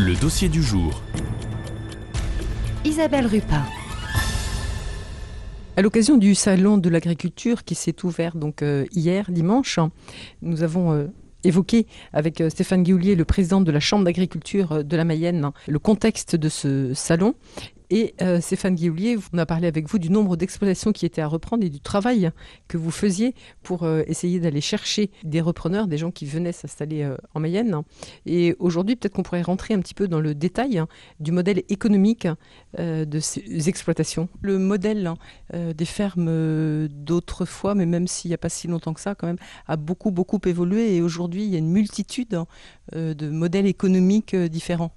Le dossier du jour. Isabelle Rupin. À l'occasion du salon de l'agriculture qui s'est ouvert donc euh, hier dimanche, nous avons euh, évoqué avec euh, Stéphane Guillier, le président de la Chambre d'agriculture de la Mayenne, le contexte de ce salon. Et euh, Stéphane Guillier, on a parlé avec vous du nombre d'exploitations qui étaient à reprendre et du travail que vous faisiez pour euh, essayer d'aller chercher des repreneurs, des gens qui venaient s'installer euh, en Mayenne. Et aujourd'hui, peut-être qu'on pourrait rentrer un petit peu dans le détail hein, du modèle économique de ces exploitations. Le modèle euh, des fermes d'autrefois, mais même s'il n'y a pas si longtemps que ça, quand même, a beaucoup, beaucoup évolué. Et aujourd'hui, il y a une multitude hein, de modèles économiques différents.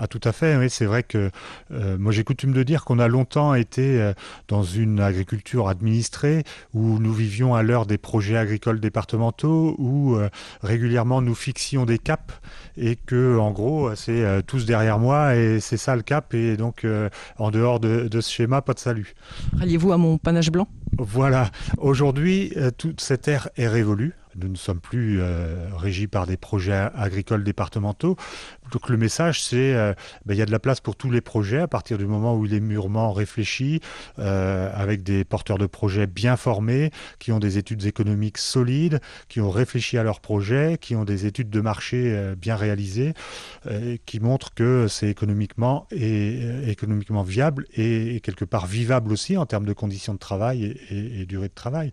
Ah tout à fait, oui, c'est vrai que euh, moi j'ai coutume de dire qu'on a longtemps été euh, dans une agriculture administrée où nous vivions à l'heure des projets agricoles départementaux où euh, régulièrement nous fixions des caps et que en gros c'est tous derrière moi et c'est ça le cap et donc en dehors de, de ce schéma pas de salut. Ralliez-vous à mon panache blanc? Voilà, aujourd'hui toute cette ère est révolue. Nous ne sommes plus euh, régis par des projets agricoles départementaux. Donc le message, c'est euh, ben, il y a de la place pour tous les projets à partir du moment où il est mûrement réfléchi, euh, avec des porteurs de projets bien formés, qui ont des études économiques solides, qui ont réfléchi à leurs projets, qui ont des études de marché euh, bien réalisées, euh, qui montrent que c'est économiquement et économiquement viable et, quelque part vivable aussi en termes de conditions de travail et, et- durée de travail.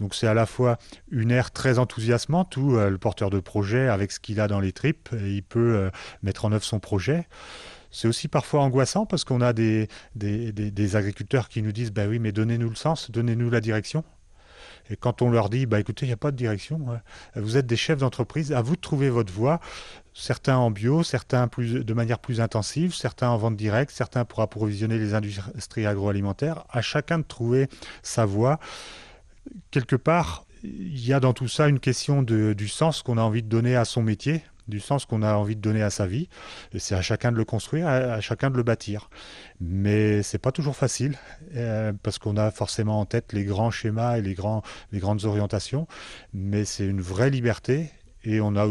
Donc c'est à la fois une ère très enthousiasmante où le porteur de projet, avec ce qu'il a dans les tripes, il peut mettre en œuvre son projet. C'est aussi parfois angoissant parce qu'on a des, des, agriculteurs qui nous disent bah oui, mais donnez-nous le sens, donnez-nous la direction. Et quand on leur dit bah écoutez, il n'y a pas de direction, vous êtes des chefs d'entreprise, à vous de trouver votre voie. Certains en bio, certains plus, de manière plus intensive, certains en vente directe, certains pour approvisionner les industries agroalimentaires. À chacun de trouver sa voie. Quelque part, il y a dans tout ça une question de, du sens qu'on a envie de donner à son métier, du sens qu'on a envie de donner à sa vie. Et c'est à chacun de le construire, à, chacun de le bâtir. Mais c'est pas toujours facile euh, parce qu'on a forcément en tête les grands schémas et les, grandes orientations. Mais c'est une vraie liberté. Et on a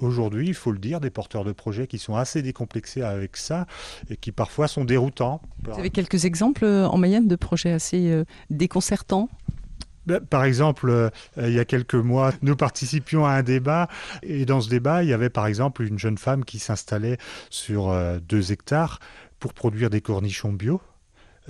aujourd'hui, il faut le dire, des porteurs de projets qui sont assez décomplexés avec ça et qui parfois sont déroutants. Vous avez quelques exemples euh, en Mayenne de projets assez euh, déconcertants? Par exemple, euh, il y a quelques mois, nous participions à un débat et dans ce débat, il y avait par exemple une jeune femme qui s'installait sur euh, deux hectares pour produire des cornichons bio.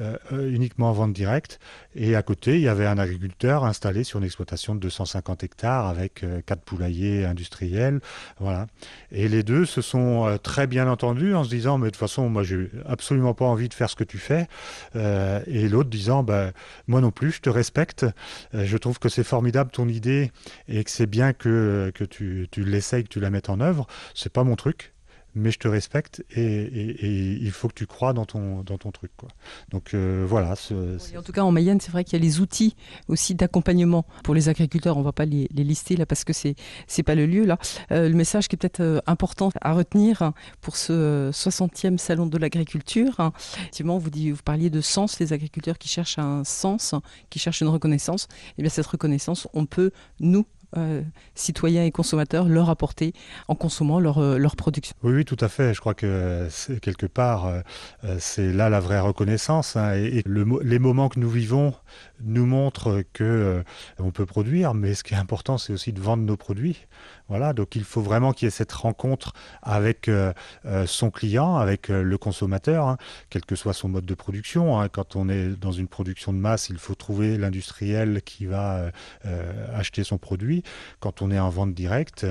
Euh, euh, uniquement en vente directe. Et à côté, il y avait un agriculteur installé sur une exploitation de 250 hectares avec euh, quatre poulaillers industriels. Voilà. Et les deux se sont très bien entendus en se disant, mais de toute façon, moi, j'ai absolument pas envie de faire ce que tu fais. Et l'autre disant, bah, moi non plus, je te respecte. Je trouve que c'est formidable ton idée et que c'est bien que, que tu, tu l'essayes, que tu la mettes en œuvre. C'est pas mon truc, mais je te respecte et, et- et il faut que tu crois dans ton, dans ton truc. Quoi. Donc euh, voilà. ce- En tout cas, en Mayenne, c'est vrai qu'il y a les outils aussi d'accompagnement pour les agriculteurs. On ne va pas les, les lister là parce que c'est c'est pas le lieu là. Euh, le message qui est peut-être euh, important à retenir hein, pour ce euh, 60e salon de l'agriculture. hein. Effectivement, vous, dit- vous parliez de sens, les agriculteurs qui cherchent un sens, qui cherchent une reconnaissance. Et bien cette reconnaissance, on peut nous euh, citoyens et consommateurs leur apporter en consommant leur, euh, leur production. Oui, oui, tout à fait. Je crois que c'est- quelque part, euh, euh, c'est là la vraie reconnaissance. hein. et les moments que nous vivons nous montrent que euh, on peut produire, mais ce qui est important, c'est aussi de vendre nos produits. Voilà, donc il faut vraiment qu'il y ait cette rencontre avec euh, euh, son client, avec euh, le consommateur, hein, quel que soit son mode de production. hein. Quand on est dans une production de masse, il faut trouver l'industriel qui va euh, euh, acheter son produit. Quand on est en vente directe,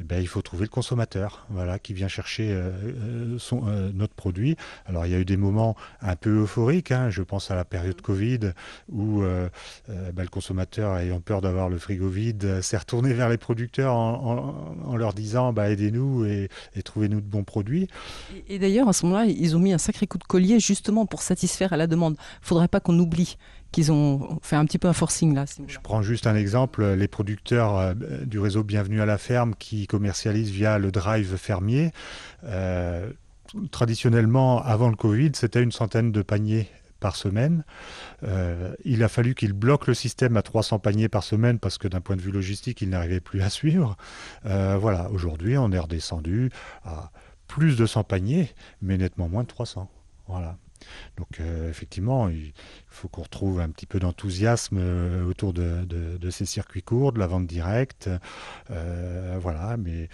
eh ben, il faut trouver le consommateur, voilà, qui vient chercher euh, euh, son, euh, notre produit. Alors il y a eu des moments un peu euphoriques. hein. Je pense à la période Covid où ben, le consommateur, ayant peur d'avoir le frigo vide, s'est retourné vers les producteurs en, leur disant bah, aidez-nous et, trouvez-nous de bons produits. Et, et d'ailleurs, à ce moment-là, ils ont mis un sacré coup de collier justement pour satisfaire à la demande. Faudrait pas qu'on oublie qu'ils ont fait un petit peu un forcing là. Je prends juste un exemple, les producteurs euh, du réseau Bienvenue à la ferme qui commercialisent via le drive fermier. euh, traditionnellement, avant le Covid, c'était une centaine de paniers par semaine. Euh, il a fallu qu'il bloque le système à 300 paniers par semaine parce que d'un point de vue logistique, il n'arrivait plus à suivre. Euh, voilà, aujourd'hui, on est redescendu à plus de 100 paniers, mais nettement moins de 300. Voilà. Donc euh, effectivement, il faut qu'on retrouve un petit peu d'enthousiasme euh, autour de, ces circuits courts, de la vente directe. Euh, voilà, mais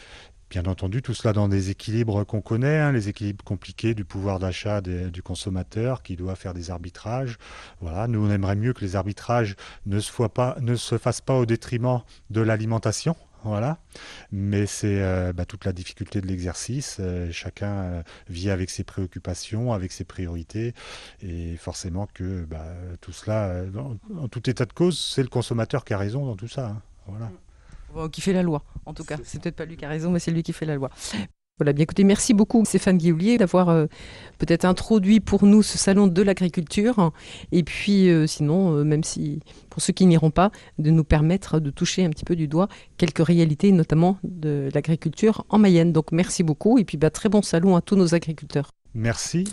bien entendu, tout cela dans des équilibres qu'on connaît, hein, les équilibres compliqués du pouvoir d'achat du consommateur qui doit faire des arbitrages. Voilà, nous on aimerait mieux que les arbitrages ne se, pas, ne se fassent pas au détriment de l'alimentation. Voilà. Mais c'est euh, bah, toute la difficulté de l'exercice. Euh, chacun euh, vit avec ses préoccupations, avec ses priorités. Et forcément que bah, tout cela, en, tout état de cause, c'est le consommateur qui a raison dans tout ça. Hein. Voilà. Qui fait la loi, en tout cas. C'est peut-être pas lui qui a raison, mais c'est lui qui fait la loi. Voilà, bien écoutez, merci beaucoup Stéphane Guilloulier d'avoir euh, peut-être introduit pour nous ce salon de l'agriculture. Et puis euh, sinon, euh, même si pour ceux qui n'iront pas, de nous permettre de toucher un petit peu du doigt quelques réalités, notamment de l'agriculture en Mayenne. Donc merci beaucoup et puis bah, très bon salon à tous nos agriculteurs. Merci.